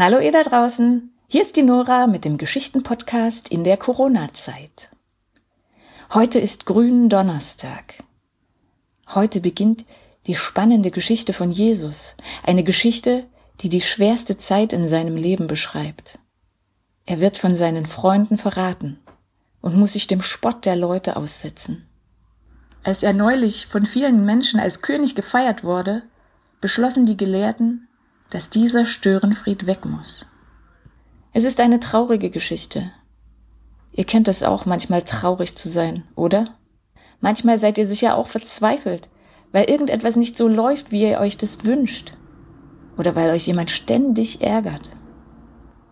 Hallo ihr da draußen, hier ist die Nora mit dem Geschichtenpodcast in der Corona-Zeit. Heute ist Grünen Donnerstag. Heute beginnt die spannende Geschichte von Jesus, eine Geschichte, die die schwerste Zeit in seinem Leben beschreibt. Er wird von seinen Freunden verraten und muss sich dem Spott der Leute aussetzen. Als er neulich von vielen Menschen als König gefeiert wurde, beschlossen die Gelehrten, dass dieser Störenfried weg muss. Es ist eine traurige Geschichte. Ihr kennt es auch, manchmal traurig zu sein, oder? Manchmal seid ihr sicher auch verzweifelt, weil irgendetwas nicht so läuft, wie ihr euch das wünscht. Oder weil euch jemand ständig ärgert.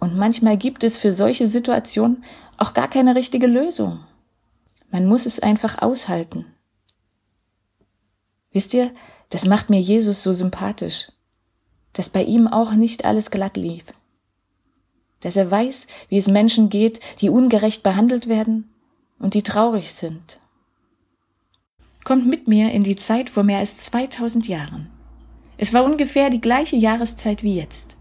Und manchmal gibt es für solche Situationen auch gar keine richtige Lösung. Man muss es einfach aushalten. Wisst ihr, das macht mir Jesus so sympathisch, dass bei ihm auch nicht alles glatt lief, dass er weiß, wie es Menschen geht, die ungerecht behandelt werden und die traurig sind. Kommt mit mir in die Zeit vor mehr als 2000 Jahren. Es war ungefähr die gleiche Jahreszeit wie jetzt,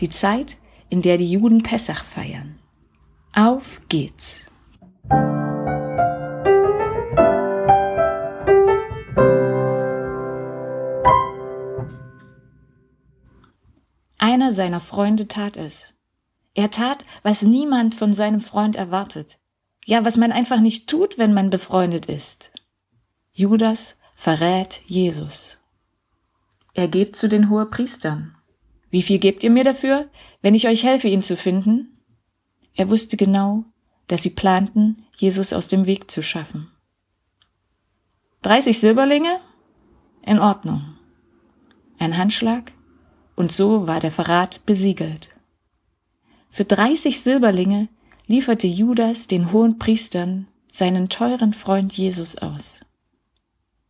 die Zeit, in der die Juden Pessach feiern. Auf geht's! Einer seiner Freunde tat es. Er tat, was niemand von seinem Freund erwartet. Ja, was man einfach nicht tut, wenn man befreundet ist. Judas verrät Jesus. Er geht zu den Hohepriestern. Wie viel gebt ihr mir dafür, wenn ich euch helfe, ihn zu finden? Er wusste genau, dass sie planten, Jesus aus dem Weg zu schaffen. 30 Silberlinge? In Ordnung. Ein Handschlag? Und so war der Verrat besiegelt. Für 30 Silberlinge lieferte Judas den hohen Priestern seinen teuren Freund Jesus aus.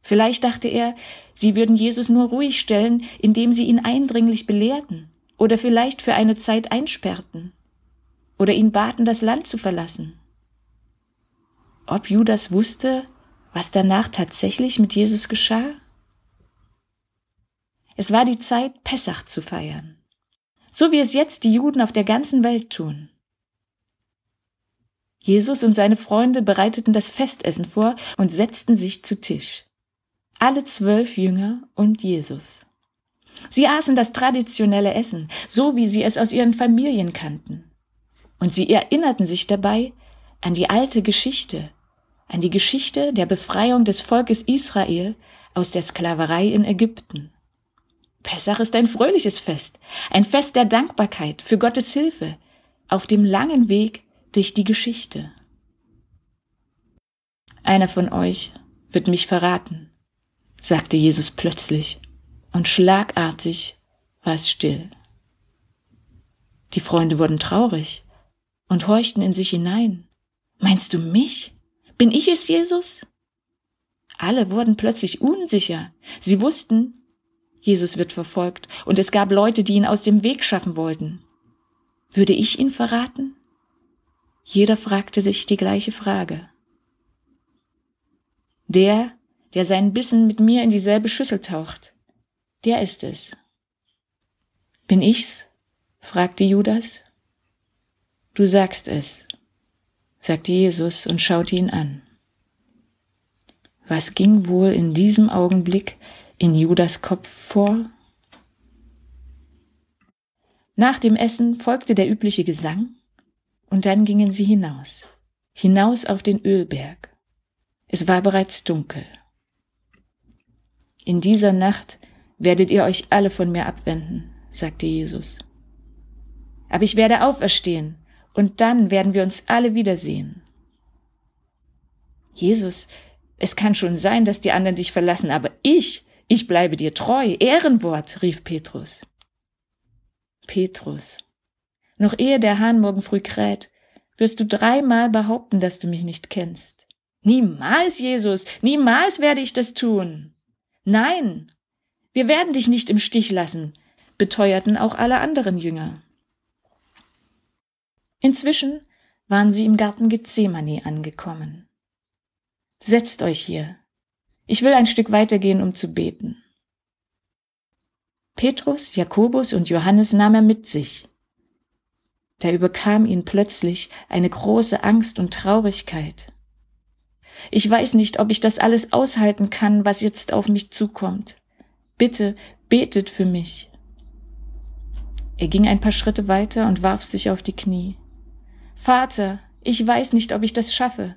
Vielleicht dachte er, sie würden Jesus nur ruhig stellen, indem sie ihn eindringlich belehrten oder vielleicht für eine Zeit einsperrten oder ihn baten, das Land zu verlassen. Ob Judas wusste, was danach tatsächlich mit Jesus geschah? Es war die Zeit, Pessach zu feiern. So wie es jetzt die Juden auf der ganzen Welt tun. Jesus und seine Freunde bereiteten das Festessen vor und setzten sich zu Tisch. Alle zwölf Jünger und Jesus. Sie aßen das traditionelle Essen, so wie sie es aus ihren Familien kannten. Und sie erinnerten sich dabei an die alte Geschichte, an die Geschichte der Befreiung des Volkes Israel aus der Sklaverei in Ägypten. Pessach ist ein fröhliches Fest, ein Fest der Dankbarkeit für Gottes Hilfe auf dem langen Weg durch die Geschichte. Einer von euch wird mich verraten, sagte Jesus plötzlich, und schlagartig war es still. Die Freunde wurden traurig und horchten in sich hinein. Meinst du mich? Bin ich es, Jesus? Alle wurden plötzlich unsicher. Sie wussten, Jesus wird verfolgt, und es gab Leute, die ihn aus dem Weg schaffen wollten. Würde ich ihn verraten? Jeder fragte sich die gleiche Frage. Der, der seinen Bissen mit mir in dieselbe Schüssel taucht, der ist es. Bin ich's? fragte Judas. Du sagst es, sagte Jesus und schaute ihn an. Was ging wohl in diesem Augenblick in Judas Kopf vor? Nach dem Essen folgte der übliche Gesang, und dann gingen sie hinaus, hinaus auf den Ölberg. Es war bereits dunkel. In dieser Nacht werdet ihr euch alle von mir abwenden, sagte Jesus. Aber ich werde auferstehen, und dann werden wir uns alle wiedersehen. Jesus, es kann schon sein, dass die anderen dich verlassen, aber ich ich bleibe dir treu, Ehrenwort, rief Petrus. Petrus, noch ehe der Hahn morgen früh kräht, wirst du dreimal behaupten, dass du mich nicht kennst. Niemals, Jesus, niemals werde ich das tun. Nein, wir werden dich nicht im Stich lassen, beteuerten auch alle anderen Jünger. Inzwischen waren sie im Garten Gethsemane angekommen. Setzt euch hier, ich will ein Stück weitergehen, um zu beten. Petrus, Jakobus und Johannes nahm er mit sich. da überkam ihn plötzlich eine große Angst und Traurigkeit. Ich weiß nicht, ob ich das alles aushalten kann, was jetzt auf mich zukommt. Bitte betet für mich. Er ging ein paar Schritte weiter und warf sich auf die Knie. Vater, ich weiß nicht, ob ich das schaffe.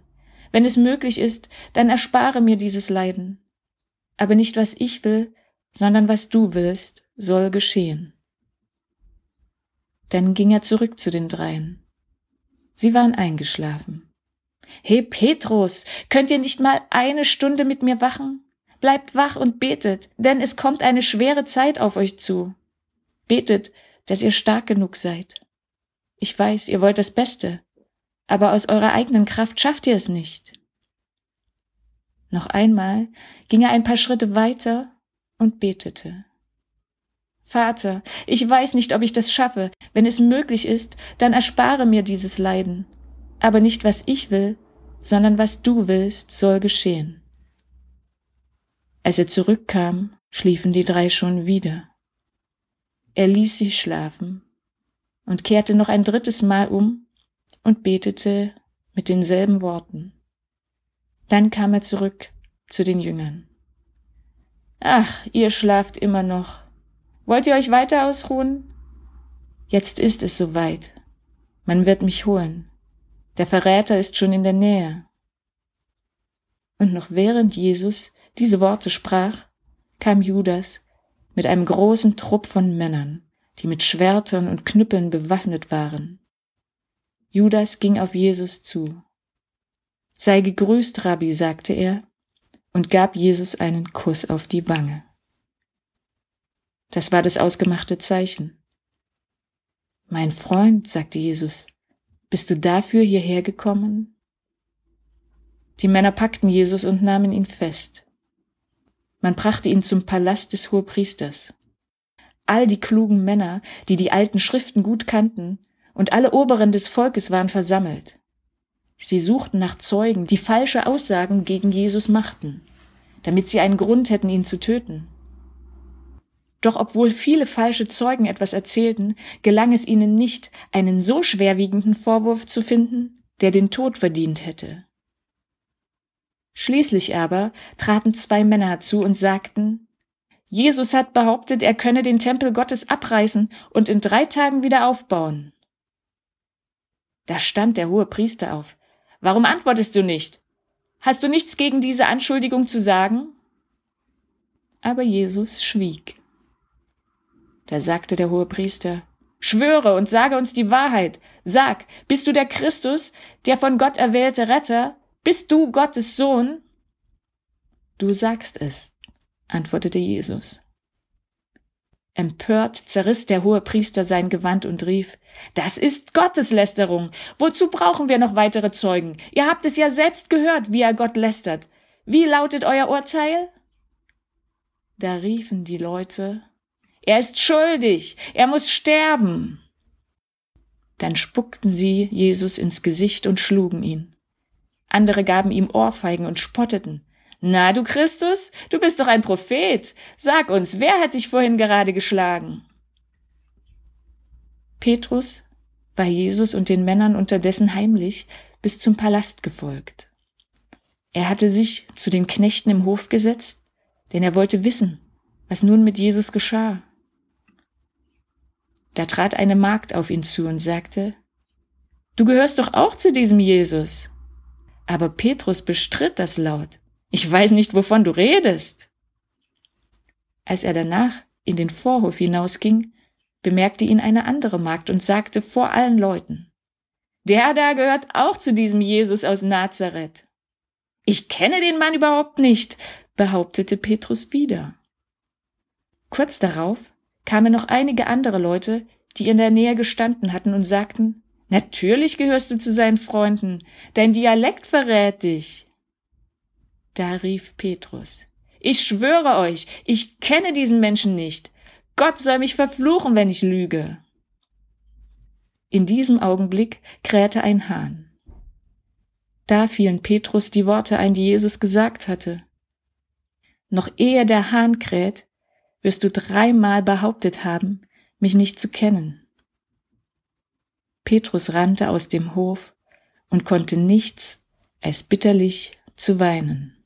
Wenn es möglich ist, dann erspare mir dieses Leiden. Aber nicht was ich will, sondern was du willst, soll geschehen. Dann ging er zurück zu den dreien. Sie waren eingeschlafen. He Petrus, könnt ihr nicht mal eine Stunde mit mir wachen? Bleibt wach und betet, denn es kommt eine schwere Zeit auf euch zu. Betet, dass ihr stark genug seid. Ich weiß, ihr wollt das Beste, aber aus eurer eigenen Kraft schafft ihr es nicht. Noch einmal ging er ein paar Schritte weiter und betete. Vater, ich weiß nicht, ob ich das schaffe. Wenn es möglich ist, dann erspare mir dieses Leiden. Aber nicht was ich will, sondern was du willst, soll geschehen. Als er zurückkam, schliefen die drei schon wieder. Er ließ sie schlafen und kehrte noch ein drittes Mal um und betete mit denselben Worten. Dann kam er zurück zu den Jüngern. Ach, ihr schlaft immer noch, Wollt ihr euch weiter ausruhen? Jetzt ist es soweit. Man wird mich holen. Der Verräter ist schon in der Nähe. Und noch während Jesus diese Worte sprach, kam Judas mit einem großen Trupp von Männern, die mit Schwertern und Knüppeln bewaffnet waren. Judas ging auf Jesus zu. Sei gegrüßt, Rabbi, sagte er, und gab Jesus einen Kuss auf die Wange. Das war das ausgemachte Zeichen. Mein Freund, sagte Jesus, bist du dafür hierher gekommen? Die Männer packten Jesus und nahmen ihn fest. Man brachte ihn zum Palast des Hohepriesters. All die klugen Männer, die die alten Schriften gut kannten, und alle Oberen des Volkes waren versammelt. Sie suchten nach Zeugen, die falsche Aussagen gegen Jesus machten, damit sie einen Grund hätten, ihn zu töten. Doch obwohl viele falsche Zeugen etwas erzählten, gelang es ihnen nicht, einen so schwerwiegenden Vorwurf zu finden, der den Tod verdient hätte. Schließlich aber traten zwei Männer herzu und sagten, Jesus hat behauptet, er könne den Tempel Gottes abreißen und in drei Tagen wieder aufbauen. Da stand der hohe Priester auf. Warum antwortest du nicht? Hast du nichts gegen diese Anschuldigung zu sagen? Aber Jesus schwieg. Da sagte der hohe Priester, Schwöre und sage uns die Wahrheit. Sag, bist du der Christus, der von Gott erwählte Retter? Bist du Gottes Sohn? Du sagst es, antwortete Jesus. Empört zerriss der hohe Priester sein Gewand und rief, das ist Gotteslästerung. Wozu brauchen wir noch weitere Zeugen? Ihr habt es ja selbst gehört, wie er Gott lästert. Wie lautet euer Urteil? Da riefen die Leute, er ist schuldig. Er muss sterben. Dann spuckten sie Jesus ins Gesicht und schlugen ihn. Andere gaben ihm Ohrfeigen und spotteten. Na, du Christus, du bist doch ein Prophet. Sag uns, wer hat dich vorhin gerade geschlagen? Petrus war Jesus und den Männern unterdessen heimlich bis zum Palast gefolgt. Er hatte sich zu den Knechten im Hof gesetzt, denn er wollte wissen, was nun mit Jesus geschah. Da trat eine Magd auf ihn zu und sagte, Du gehörst doch auch zu diesem Jesus. Aber Petrus bestritt das laut. Ich weiß nicht, wovon du redest. Als er danach in den Vorhof hinausging, bemerkte ihn eine andere Magd und sagte vor allen Leuten, der da gehört auch zu diesem Jesus aus Nazareth. Ich kenne den Mann überhaupt nicht, behauptete Petrus wieder. Kurz darauf kamen noch einige andere Leute, die in der Nähe gestanden hatten und sagten, Natürlich gehörst du zu seinen Freunden, dein Dialekt verrät dich. Da rief Petrus, ich schwöre euch, ich kenne diesen Menschen nicht. Gott soll mich verfluchen, wenn ich lüge. In diesem Augenblick krähte ein Hahn. Da fielen Petrus die Worte ein, die Jesus gesagt hatte. Noch ehe der Hahn kräht, wirst du dreimal behauptet haben, mich nicht zu kennen. Petrus rannte aus dem Hof und konnte nichts als bitterlich zu weinen.